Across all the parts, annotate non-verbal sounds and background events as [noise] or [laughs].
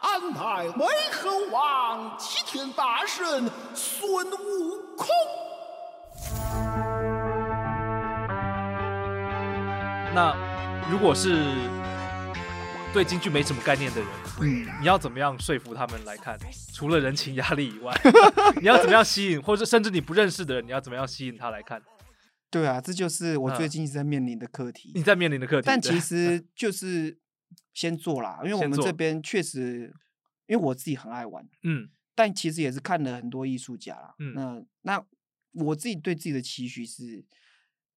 安排为猴王，齐天大圣孙悟空。那如果是对京剧没什么概念的人，嗯，你要怎么样说服他们来看？除了人情压力以外，[laughs] 你要怎么样吸引，或者甚至你不认识的人，你要怎么样吸引他来看？对啊，这就是我嗯最近一直在面临的课题。你在面临的课题，但其实就是先做啦，因为我们这边确实，因为我自己很爱玩，嗯。但其实也是看了很多艺术家啦。嗯。那那我自己对自己的期许是，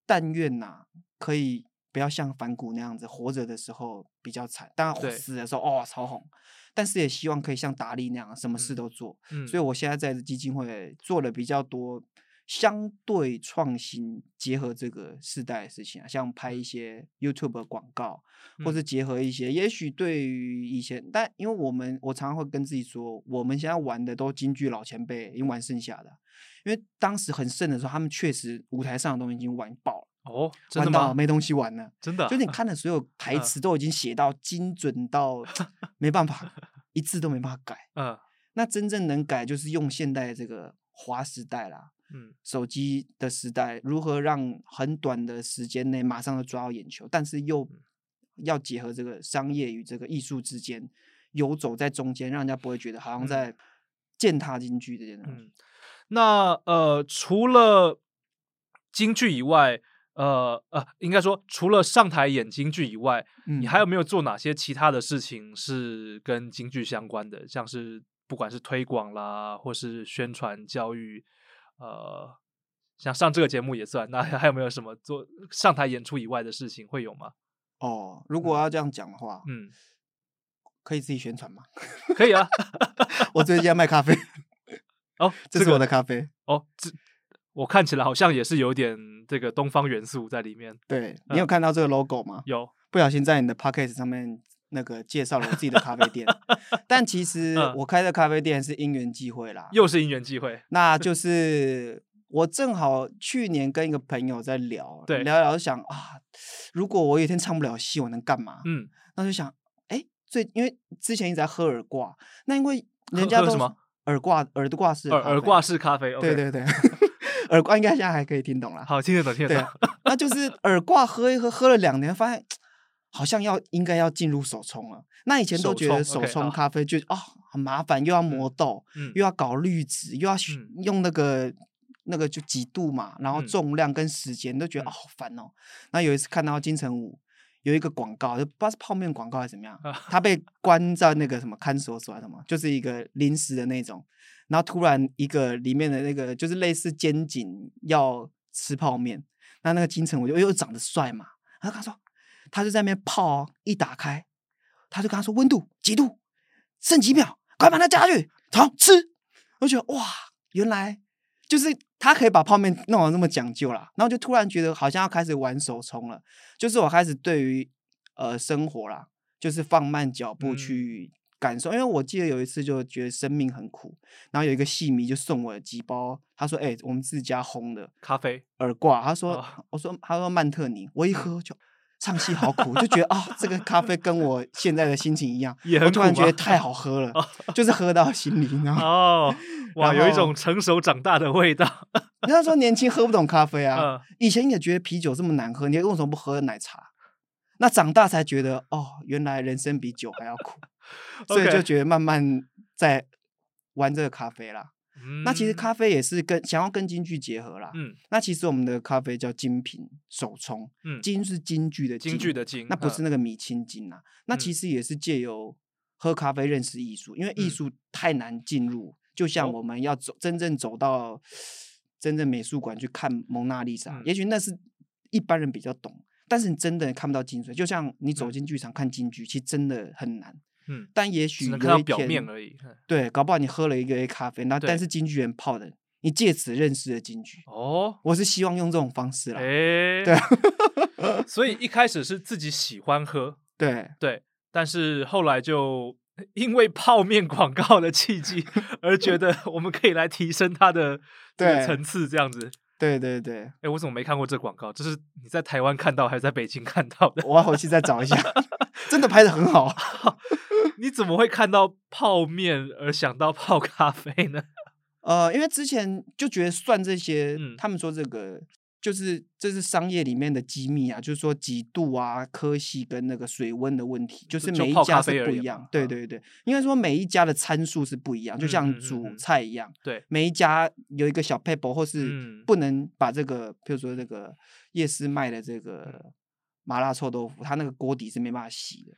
但愿呐、可以不要像反骨那样子，活着的时候比较惨，当对。然死的时候哦超红，但是也希望可以像达利那样，什么事嗯都做。嗯，所以我现在在基金会做了比较多相对创新，结合这个世代的事情啊，像拍一些 YouTube 的广告，或嗯是结合一些，也许对于以前，但因为我们我常常会跟自己说，我们现在玩的都京剧老前辈已经玩剩下的，因为当时很盛的时候，他们确实舞台上的东西已经玩爆了，哦，真的吗？玩到没东西玩了。真的啊，就是你看的所有台嗯词都已经写到精准到 [laughs] 没办法，一字都没办法改。嗯那真正能改，就是用现代这个华时代啦，嗯手机的时代，如何让很短的时间内马上就抓到眼球，但是又嗯要结合这个商业与这个艺术之间游走在中间，让人家不会觉得好像嗯在践踏京剧这件东西。嗯。那呃，除了京剧以外，呃呃，应该说除了上台演京剧以外，嗯你还有没有做哪些其他的事情是跟京剧相关的？像是不管是推广啦，或是宣传教育，呃，像上这个节目也算。那 [laughs] 还有没有什么做上台演出以外的事情会有吗？哦，如果要这样讲的话，嗯，可以自己宣传吗？[laughs] 可以啊。我最近在卖咖啡，哦，这是我的咖啡。哦，这我看起来好像也是有点这个东方元素在里面。对你有看到这个 logo 吗？有，不小心在你的 p o c k e t 上面那个介绍了我自己的咖啡店，但其 [laughs] 实嗯我开的咖啡店是因缘际会啦，又是因缘际会。那 [laughs] 就是我正好去年跟一个朋友在聊，对聊聊就想啊，如果我有一天唱不了戏，我能干嘛？嗯，那就想，哎，最因为之前一直在喝耳挂，那因为人家都喝什么耳挂耳朵挂式耳耳挂式咖啡。对对对，[laughs] 耳挂应该现在还可以听懂了。好，听得懂，听得对懂。，那就是耳挂喝一喝，喝了两年，发现好像要应该要进入手冲了。那以前都觉得手冲咖啡就哦很麻烦，又要磨豆，嗯又要搞滤纸，又要用那个那个就几度嘛，然后嗯重量跟时间都觉得好烦哦。那有一次看到金城武有一个广告，就不知道是泡面广告还是怎么样啊，他被 [laughs] 关在那个什么看守所还是什么，就是一个临时的那种。然后突然一个里面的那个就是类似监警要吃泡面，那那个金城武又又长得帅嘛，然后他说他就在那边泡哦，一打开他就跟他说温度几度，剩几秒，快把它加下去，好吃。我就觉得哇，原来就是他可以把泡面弄得那么讲究啦，然后就突然觉得好像要开始玩手冲了，就是我开始对于呃生活啦，就是放慢脚步嗯去感受，因为我记得有一次就觉得生命很苦，然后有一个戏迷就送我几包，他说：“哎、我们自家烘的咖啡。耳挂。”他说：“哦我说他说曼特宁，我一喝就。”唱戏好苦，就觉得啊、这个咖啡跟我现在的心情一样，也很我突然觉得太好喝了，就是喝到心里，你知道？哦，哇，有一种成熟长大的味道。人家说年轻喝不懂咖啡啊，嗯以前也觉得啤酒这么难喝，你为什么不喝奶茶？那长大才觉得哦，原来人生比酒还要苦，[laughs] 所以就觉得慢慢在玩这个咖啡啦。那其实嗯咖啡也是跟想要跟京剧结合啦。嗯那其实我们的咖啡叫精品手冲，嗯，京是京剧的京剧的京，那不是嗯那个米青金啊。那其嗯实也是借由喝咖啡认识艺术，因为艺嗯术太难进入，就像哦我们要走真正走到真正美术馆去看蒙娜丽莎，嗯也许那是一般人比较懂，但是你真的看不到精髓。就像你走嗯进剧场看京剧，其实真的很难。嗯，但也许只能看到表有一天面而已。嗯对，搞不好你喝了一个杯咖啡，那对但是京剧人泡的，你借此认识了京剧。哦，我是希望用这种方式啦。哎，对，所以一开始是自己喜欢喝，对，对，但是后来就因为泡面广告的契机，而觉得我们可以来提升它的这个对层次，这样子。对对对，哎，我怎么没看过这广告？这是你在台湾看到还是在北京看到的？我要回去再找一下，[laughs] 真的拍的很好。[laughs] [laughs] 你怎么会看到泡面而想到泡咖啡呢？[laughs] 呃，因为之前就觉得算这些，嗯。他们说这个就是这是商业里面的机密啊，就是说几度啊、科系跟那个水温的问题，就是每一家是不一样对对对，应该说每一家的参数是不一样，就嗯像煮嗯菜一样，对，每一家有一个小 paper 或是嗯。不能把这个，比如说这个夜市卖的这嗯。个麻辣臭豆腐，它那个锅底是没办法洗的。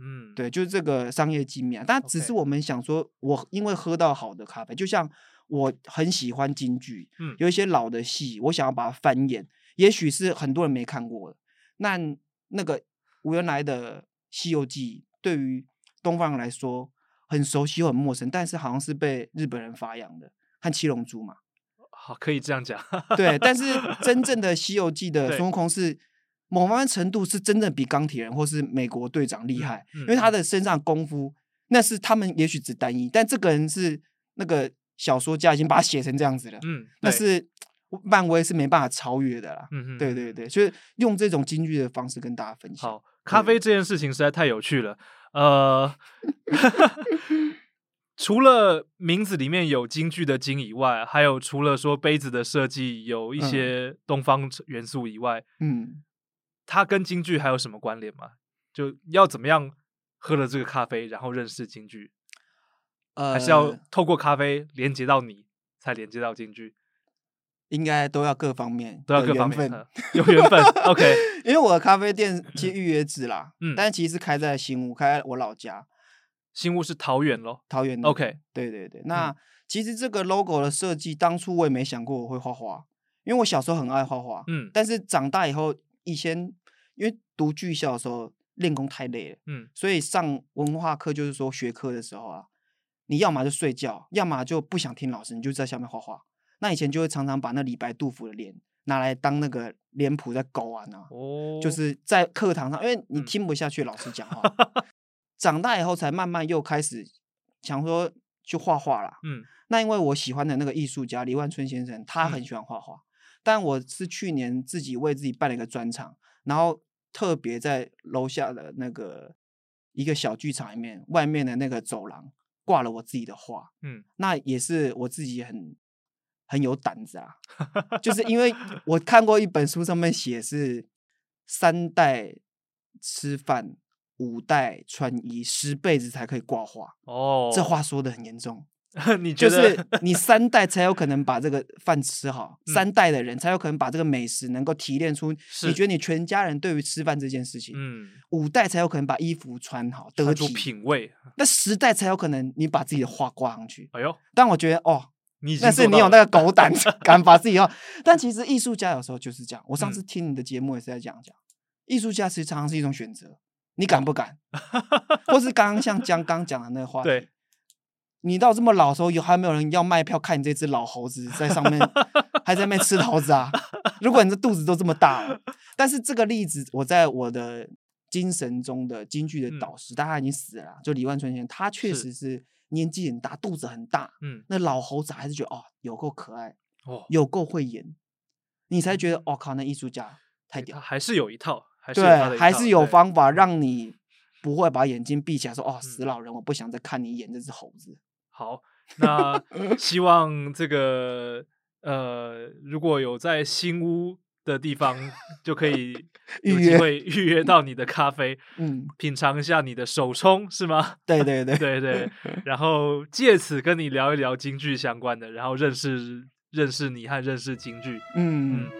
嗯，对，就是这个商业机密啊。但只是我们想说，我因为喝到好的咖啡，就像我很喜欢京剧，嗯有一些老的戏，我想要把它翻演，也许是很多人没看过的。那那个原来的《西游记》对于东方人来说很熟悉又很陌生，但是好像是被日本人发扬的，和七龙珠嘛。好，可以这样讲。对，但是 [laughs] 真正的《西游记》的孙悟空是某方面程度是真正比钢铁人或是美国队长厉嗯害，嗯因为他的身上功夫那是他们也许只单一，但这个人是那个小说家已经把他写成这样子了，嗯，那，是漫威是没办法超越的啦。嗯嗯，嗯对对。对，所以用这种京剧的方式跟大家分享。好，咖啡这件事情实在太有趣了。呃，[laughs] 除了名字里面有京剧的“京”以外，还有除了说杯子的设计有一嗯些东方元素以外，嗯，它跟京剧还有什么关联吗？就要怎么样喝了这个咖啡，然后认识京剧，呃，还是要透过咖啡连接到你，才连接到京剧？应该都要各方面都要各方面呃有缘分。[laughs] OK，因为我的咖啡店其实预约制啦，[laughs] 嗯但其实是开在新屋，开在我老家新屋是桃园咯。桃园。OK，对对对，那、其实这个 logo 的设计，当初我也没想过我会画画，因为我小时候很爱画画，嗯但是长大以后，以前因为读剧校的时候练功太累了，嗯所以上文化课就是说学科的时候啊，你要么就睡觉，要么就不想听老师，你就在下面画画。那以前就会常常把那李白、杜甫的脸拿来当那个脸谱在勾啊呢，哦，就是在课堂上，因为你嗯听不下去老师讲话。[laughs] 长大以后才慢慢又开始想说去画画啦。嗯那因为我喜欢的那个艺术家李万春先生，他很嗯喜欢画画，但我是去年自己为自己办了一个专场，然后特别在楼下的那个一个小剧场里面，外面的那个走廊挂了我自己的画，嗯。那也是我自己很很有胆子啊，就是因为 [laughs] 我看过一本书，上面写是三代吃饭，五代穿衣，十辈子才可以挂画。哦，这话说的很严重，[laughs] 你觉得就是你三代才有可能把这个饭吃好，嗯三代的人才有可能把这个美食能够提炼出，你觉得你全家人对于吃饭这件事情，嗯，五代才有可能把衣服穿好得出体，品味。那十代才有可能你把自己的画挂上去。哎呦，但我觉得哦，你已经那是你有那个狗胆 [laughs] 敢把自己画。但其实艺术家有时候就是这样。我上嗯次听你的节目也是在讲讲，艺术家其实常常是一种选择，你敢不敢？[laughs] 或是刚刚像江刚讲的那个话题，对，你到这么老的时候，有还没有人要卖票看你这只老猴子在上面 [laughs] 还在那边吃桃子啊？如果你的肚子都这么大了，但是这个例子，我在我的精神中的京剧的嗯导师，但他已经死了啦，就李万春先生，他确是实是年纪很大，肚子很大，嗯，那老猴子还是觉得哦，有够可爱，哦，有够会演，你才觉得哦靠，那艺术家太屌，他还是有一套，对，还是有方法让你不会把眼睛闭起来说哦，死嗯老人，我不想再看你演这只猴子。好，那希望这个呃，如果有在新屋的地方，就可以 [laughs] 有机会预约到你的咖啡，嗯，品尝一下你的手冲，是吗？对对对，[laughs] 对对，然后借此跟你聊一聊京剧相关的，然后认识认识你和认识京剧。嗯嗯，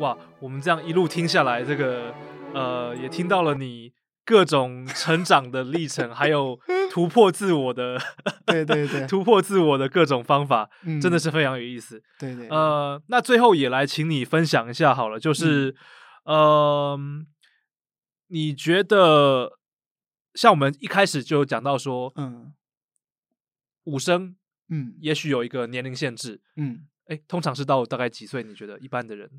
哇，我们这样一路听下来，这个呃，也听到了你各种成长的历程，还有 [laughs] 突破自我的，对对对。[laughs] 突破自我的各种方法，真的嗯是非常有意思。对对，呃，那最后也来请你分享一下好了，就是，呃，你觉得像我们一开始就有讲到说，嗯。五声嗯。也许有一个年龄限制，嗯，哎，通常是到大概几岁？你觉得一般的人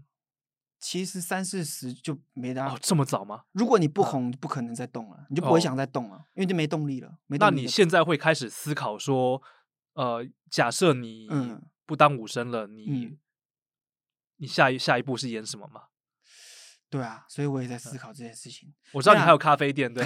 其实三四十就没得、哦这么早吗？如果你不嗯红，不可能再动了，你就不会哦想再动了，因为就没动力了。没那你现在会开始思考说，呃，假设你嗯不当武生了，你嗯你下一下一步是演什么吗？[laughs] 对啊，所以我也在思考这件事情。我知道你还有咖啡店，对，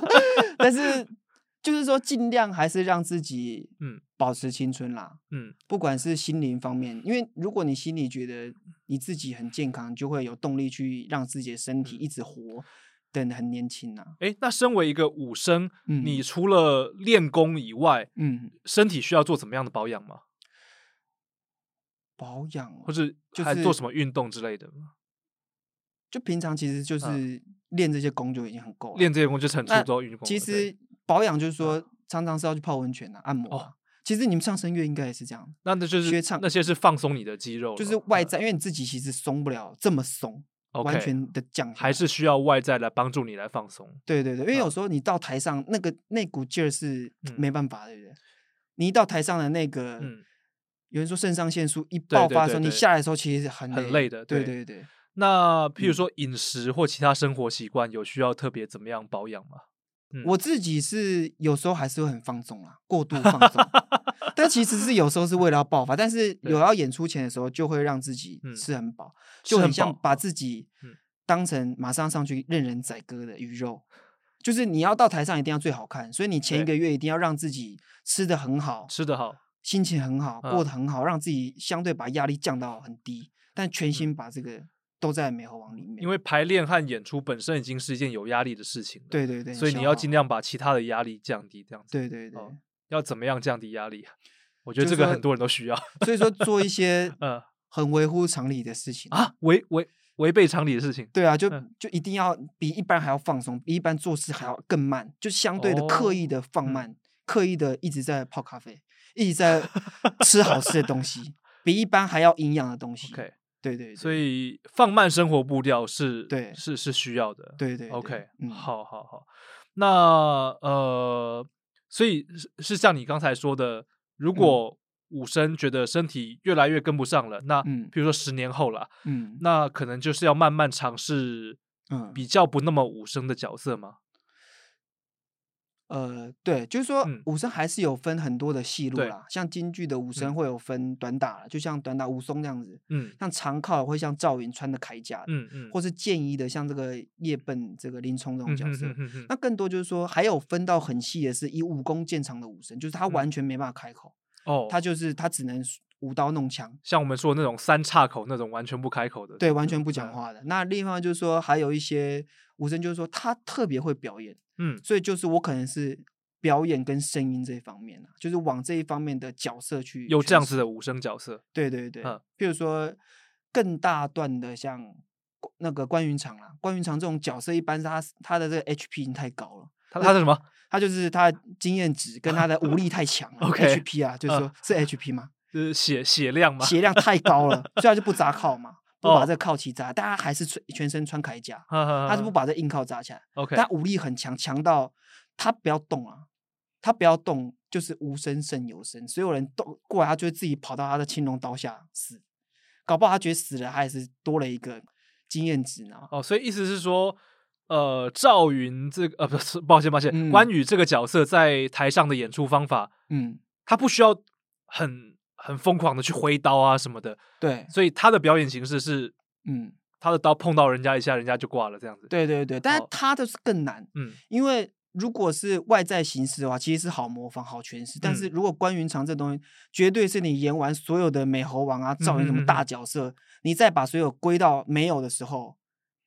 [laughs] 但是 [laughs] 就是说，尽量还是让自己嗯保持青春啦。嗯不管是心灵方面，因为如果你心里觉得你自己很健康，就会有动力去让自己的身嗯体一直活等很年轻啊。哎，那身为一个武生，嗯你除了练功以外，嗯，身体需要做怎么样的保养吗？保养哦或者就是还做什么运动之类的吗？就平常其实就是练这些功就已经很够了。练这些功就是很。其对实保养就是说，常常是要去泡温泉啊、按摩。其实你们唱声乐应该也是这样，那那就是学唱那些是放松你的肌肉，就是外嗯。在，因为你自己其实松不了这么松完全的降还是需要外在来帮助你来放松。对对对，因为嗯。有时候你到台上那个那股劲儿是嗯。没办法的，对不对？你一到台上的那个，嗯，有人说肾上腺素一爆发的时候，你对对对下来的时候其实是很很累的对对对对，那譬如嗯。说饮食或其他生活习惯，有需要特别怎么样保养吗？嗯。我自己是有时候还是会很放纵啦，过度放纵，但其实是有时候是为了要爆发，但是 [laughs] 有要演出前的时候，就会让自己嗯吃很饱，就很像把自己。嗯。当成马上上去任人宰割的鱼肉。就是你要到台上一定要最好看，所以你前一个月一定要让自己吃的很好，吃的好，心情很好，过嗯。得很好，让自己相对把压力降到很低，但全心把这个都在美猴王里面。嗯因为排练和演出本身已经是一件有压力的事情了。对对对，所以你要尽量把其他的压力降低，这样子。对对对，哦要怎么样降低压力啊？我觉得这个很多人都需要。所以说做一些呃 [laughs] 很违乎常理的事情。啊，违违违背常理的事情。对啊，就嗯就一定要比一般还要放松，比一般做事还要更慢，就相对的刻意的放嗯慢，刻意的一直在泡咖啡，一直在 [laughs] 吃好吃的东西，比一般还要营养的东西。OK，对对，对所以放慢生活步调是，对是是需要的。对对对，OK，嗯好好好。那呃，所以是是像你刚才说的，如果武生觉得身体越来越跟不上了，那嗯比如说十年后了，嗯那可能就是要慢慢尝试嗯比较不那么武生的角色嘛。呃，对，就是说嗯。武生还是有分很多的戏路对啦，像京剧的武生嗯。会有分短打，就像短打武松这样子，嗯。像长靠会像赵云穿的铠甲的，嗯嗯，或是剑衣的像这个叶笨这个林冲这种嗯角色。哼哼哼。那。更多就是说，还有分到很细的是以武功见长的武生，就是他嗯。完全没办法开口，哦，他就是他只能舞刀弄枪，像我们说的那种三岔口那种完全不开口的，对，完全不讲嗯。话的。那另外就是说，还有一些武生，就是说他特别会表演，嗯所以就是我可能是表演跟声音这一方面啊，就是往这一方面的角色去有这样子的武生角色，对对对，嗯譬如说更大段的像那个关云长啦，关云长这种角色，一般是他他的这个 HP 已经太高了，他他是什么？他就是他的经验值跟他的武力太强了 [laughs] OK，HP 啊，就是说、是 HP 吗？就是血血量吗？血量太高了，[laughs] 所以他就不砸靠嘛，不把哦这个靠旗扎，但他还是穿全身穿铠甲，他他是不把这硬靠扎起来，OK，他武力很强，强到他不要动啊，他不要动就是无声胜有声，所有人动过来，他就会自己跑到他的青龙刀下死，搞不好他觉得死了，他也是多了一个经验值呢。哦，所以意思是说，呃，赵云这个呃不是，抱歉抱歉，嗯关羽这个角色在台上的演出方法，嗯，他不需要很很疯狂的去挥刀啊什么的，对，所以他的表演形式是嗯，他的刀碰到人家一下，人家就挂了这样子。，对对对，但是哦他的是更难，嗯。因为如果是外在形式的话，其实是好模仿、好诠释。但嗯。是如果关云长这东西，绝对是你演完所有的美猴王啊、赵云什么大角色，你再把所有归到没有的时候，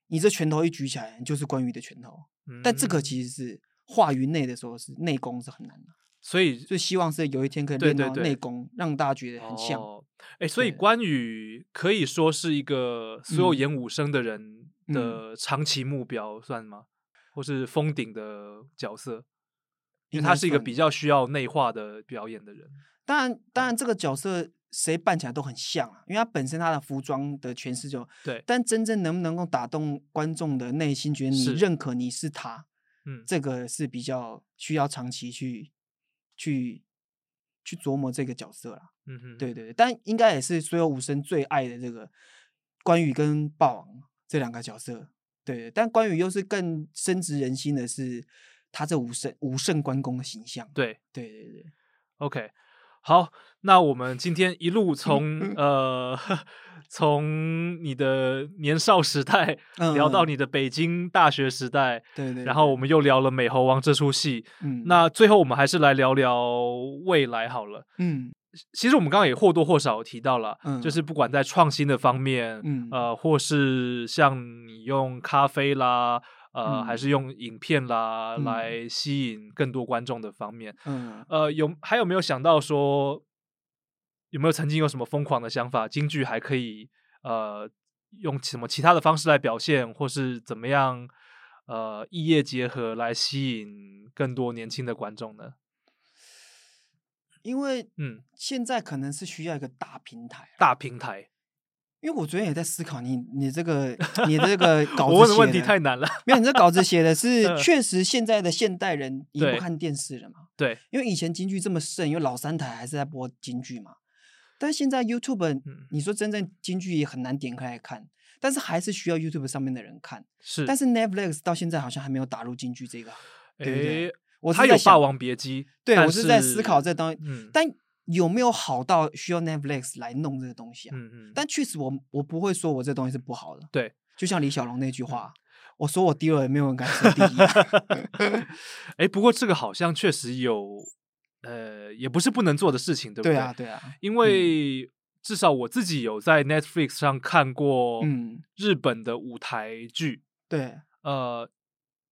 你这拳头一举起来，你就是关羽的拳头。但这个嗯。其实是话于内的时候是内功是很难的，所以最希望是有一天可以练到对对对内功，让大家觉得很像。哦，哎，所以关羽可以说是一个所有嗯演武生的人嗯的长期目标，算吗？或是封顶的角色？因为他是一个比较需要内化的表演的人。当然，当然这个角色谁扮起来都很像啊，因为他本身他的服装的诠释就对，但真正能不能够打动观众的内心，觉得你认可你是他，嗯，这个是比较需要长期去去去琢磨这个角色啦。嗯哼，对对对，但应该也是所有武生最爱的这个关羽跟霸王这两个角色。对对，但关羽又是更深植人心的是他这武圣武圣关公的形象。对对对对，，OK，好，那我们今天一路从呃 [laughs] 从你的年少时代聊到嗯你的北京大学时代，对对，然后我们又聊了《美猴王》这出戏。嗯。那最后我们还是来聊聊未来好了。嗯。其实我们刚刚也或多或少提到了，嗯就是不管在创新的方面，嗯呃，或是像你用咖啡啦，呃，嗯还是。用影片啦、嗯。来吸引更多观众的方面，嗯。呃，有还有没有想到说，有没有曾经有什么疯狂的想法，京剧还可以呃用什么其他的方式来表现，或是怎么样呃异业结合来吸引更多年轻的观众呢？因为嗯，现在可能是需要一个大平台啊，大平台，因为我昨天也在思考你你这个你的这个 [laughs] 稿子我问的问题太难了。没有，你这稿子写的 [laughs] 是嗯确实现在的现代人已经不看电视了嘛？对，因为以前京剧这么盛，因为老三台还是在播京剧嘛。但现在 YouTube，、嗯你。说真正京剧也很难点开来看，但是还是需要 YouTube 上面的人看。是，但是。Netflix 到现在好像还没有打入京剧这个，对不对诶？它有《霸王别姬》，对我是在思考这东西，嗯。但有没有好到需要 Netflix 来弄这个东西啊？嗯嗯，但确实我我不会说我这东西是不好的，对，就像李小龙那句嗯话，我说我第二，也没有人敢说第一啊。[laughs] 哎，不过这个好像确实有，呃，也不是不能做的事情，对不对对啊，对啊，因为至少我自己有在 Netflix 上看过嗯。日本的舞台剧，对，呃，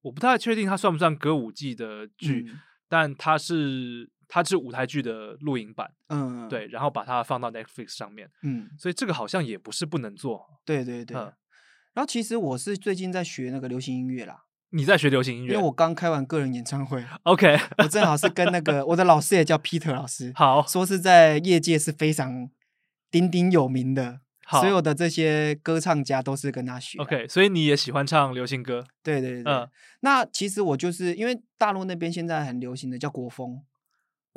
我不太确定它算不算歌舞伎的剧，嗯。但它是它是舞台剧的录影版，嗯，对，然后把它放到 Netflix 上面，嗯，所以这个好像也不是不能做。对对对。嗯然后其实我是最近在学那个流行音乐啦，你在学流行音乐因为我刚开完个人演唱会，，[laughs] OK，我正好是跟那个我的老师也叫 Peter 老师，好，说是在业界是非常鼎鼎有名的，好所有的这些歌唱家都是跟他学啊。OK，所以你也喜欢唱流行歌，对对对。嗯那其实我就是因为大陆那边现在很流行的叫国风，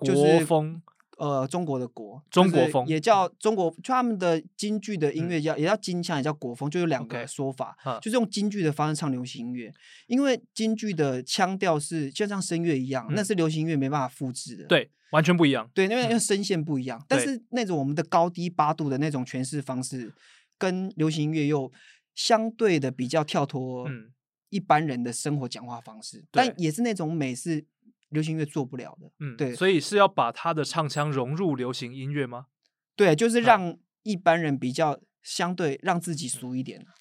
就国是风呃，中国的国，中国风也叫中国，就他们的京剧的音嗯。乐叫、也叫京腔，也叫国风，就有两个说法嗯。就是用京剧的方式唱流行音乐，因为京剧的腔调是就像声乐一样，那嗯。是流行音乐没办法复制的。对，完全不一样。对，因为因为嗯。声线不一样，但是那种我们的高低八度的那种诠释方式，跟流行音乐又相对的比较跳脱嗯。一般人的生活讲话方式，但也是那种美是流行音乐做不了的。嗯，对所以是要把他的唱腔融入流行音乐吗？对，就是嗯让一般人比较相对让自己俗一点啊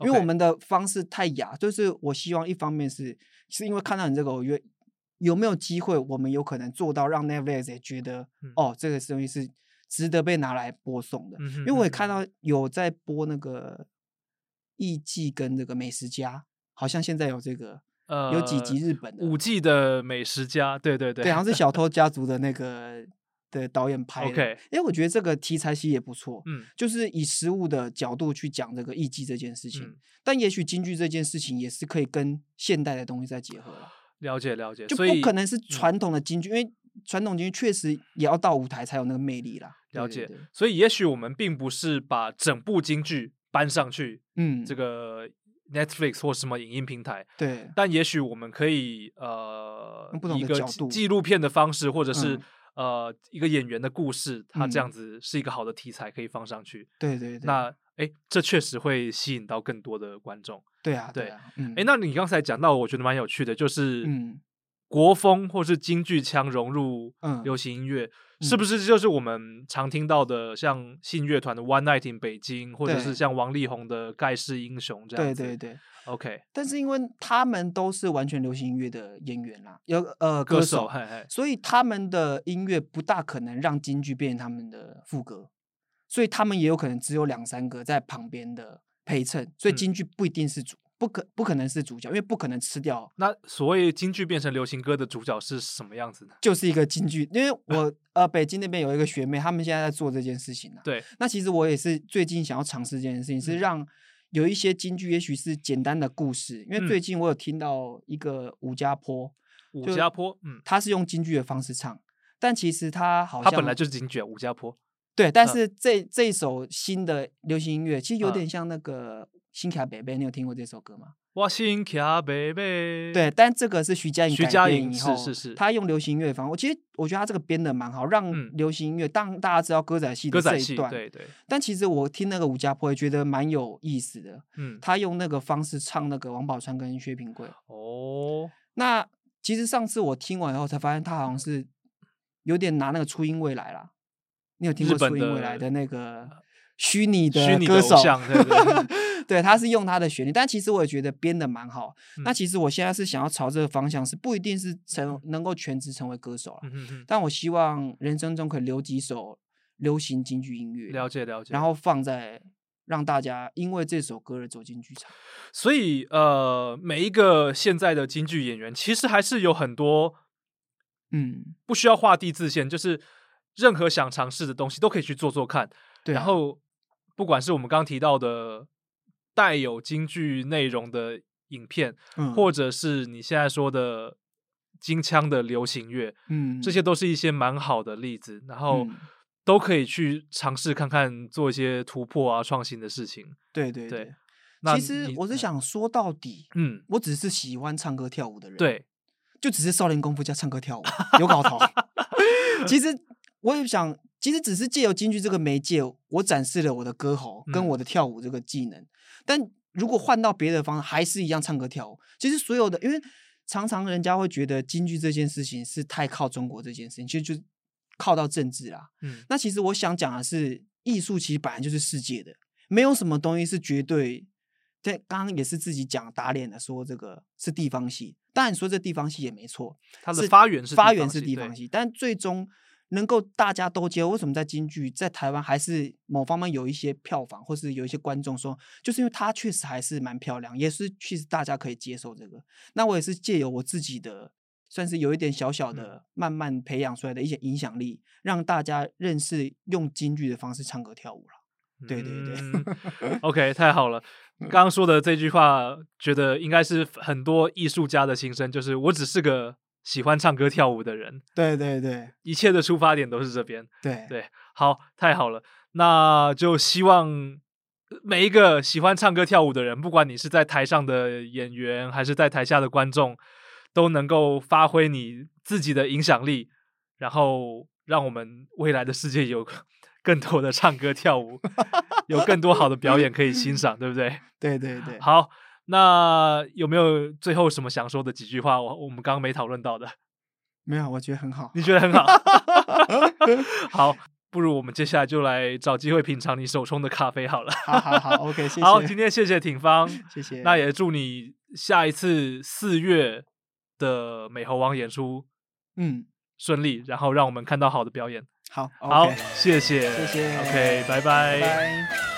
因为我们的方式太雅，就是我希望一方面是是因为看到你这个，我觉得有没有机会，我们有可能做到让 Netflix 也觉得、嗯哦，这个东西是值得被拿来播送的。嗯哼因为我也看到有在播那个艺伎跟这个美食家，好像现在有这个呃有几集日本的，五 G 的美食家，对对对，对，好像是小偷家族 [laughs] 的那个的导演拍的。为我觉得这个题材其实也不错，嗯就是以食物的角度去讲这个艺伎这件事情。嗯但也许京剧这件事情也是可以跟现代的东西再结合了，了解了解，就不可能是嗯传统的京剧，因为传统京剧确实也要到舞台才有那个魅力啦。对了解对对，所以也许我们并不是把整部京剧搬上去嗯，这个 Netflix 或什么影音平台，对，但也许我们可以呃不同以一个的角度纪纪录片的方式，或者是、嗯。呃一个演员的故事，它这样嗯。子是一个好的题材可以放上去。对对对，那哎，这确实会吸引到更多的观众。对啊，对啊，嗯，哎，那你刚才讲到，我觉得蛮有趣的，就是嗯国风或是京剧腔融入嗯。流行音乐，是嗯。不是就是我们常听到的，像信乐团的《One Night in 北京》，或者是像王力宏的《盖世英雄》这样子？对对。对。，OK，但是因为他们都是完全流行音乐的演员啦，有呃歌手，手，嘿嘿，所以他们的音乐不大可能让京剧变成他们的副歌，所以他们也有可能只有两三个在旁边的陪衬，所以嗯。京剧不一定是主，不可不可能是主角，因为不可能吃掉那所谓京剧变成流行歌的主角是什么样子呢？就是一个京剧，因为 [laughs] 我呃北京那边有一个学妹，他们现在在做这件事情啊。对，那其实我也是最近想要尝试这件事情，是嗯。让有一些京剧，也许是简单的故事，因为嗯。最近我有听到一个武家坡，武就家坡，嗯，他是用京剧的方式唱，但其实他好像他本来就是京剧啊，武家坡，对，但嗯。是这这一首新的流行音乐，其实有嗯。点像那个《新卡北贝》，你有听过这首歌吗？我新卡贝贝，对，但这个是徐佳莹改徐佳莹编以后，是是是他用流行音乐方，我其实我觉得他这个编的蛮好，让嗯流行音乐当大家知道歌仔戏的这一段，对对，但其实我听那个吴家坡也觉得蛮有意思的，嗯，他用那个方式唱那个王宝钏跟薛平贵。哦，那其实上次我听完以后才发现，他好像是有点拿那个初音未来啦。你有听过初音未来的的那个虚拟的歌手？对对 [laughs] 对，他是用他的旋律，但其实我也觉得编的蛮好。那嗯其实我现在是想要朝这个方向，是不一定是成能够全职成为歌手了，但我希望人生中可以留几首流行京剧音乐，了解了解。然后放在让大家因为这首歌而走进剧场。所以呃，每一个现在的京剧演员，其实还是有很多嗯，不需要画地自限，就是任何想尝试的东西都可以去做做看。对啊、然后，不管是我们刚刚提到的带有京剧内容的影片，嗯或者是你现在说的京腔的流行乐，嗯这些都是一些蛮好的例子。然后嗯都可以去尝试看看，做一些突破啊、创新的事情。对对对对。那其实我是想说到底，嗯，我只是喜欢唱歌跳舞的人，，对，就只是少林功夫加唱歌跳舞，[laughs] 有搞头。其实我也想，其实只是借由京剧这个媒介，我展示了我的歌喉跟嗯我的跳舞这个技能。但如果换到别的方，还是一样唱歌跳舞。其实所有的，因为常常人家会觉得京剧这件事情是太靠中国这件事情，其实就靠到政治啦。嗯那其实我想讲的是，艺术其实本来就是世界的，没有什么东西是绝对。对，刚刚也是自己讲打脸的，说这个是地方戏。当然说这地方戏也没错，它的是发源是发源是地方戏，但最终能够大家都接受，为什么在京剧在台湾还是某方面有一些票房，或是有一些观众说，就是因为它确实还是蛮漂亮，也是确实大家可以接受这个。那我也是借由我自己的，算是有一点小小嗯的慢慢培养出来的一些影响力，让大家认识用京剧的方式唱歌跳舞了。对对对嗯 [laughs] OK，太好了。刚刚说的这句话，觉得应该是很多艺术家的心声，就是我只是个喜欢唱歌跳舞的人，对对对一切的出发点都是这边。对对，好，太好了，那就希望每一个喜欢唱歌跳舞的人，不管你是在台上的演员，还是在台下的观众，都能够发挥你自己的影响力，然后让我们未来的世界有更多的唱歌跳舞，[laughs] 有更多好的表演可以欣赏，对不对？对对对。好，那有没有最后什么想说的几句话？我我们刚刚没讨论到的，没有，我觉得很好。你觉得很好？[laughs] 好，[laughs] 不如我们接下来就来找机会品尝你手冲的咖啡好了。好好好，OK，[laughs] 谢谢。好，今天谢谢挺方，谢谢。那也祝你下一次四月的美猴王演出嗯，顺利，然后让我们看到好的表演。好，好谢谢，谢谢，OK，拜拜拜。